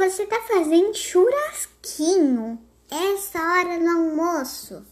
você tá fazendo churrasquinho essa hora no almoço?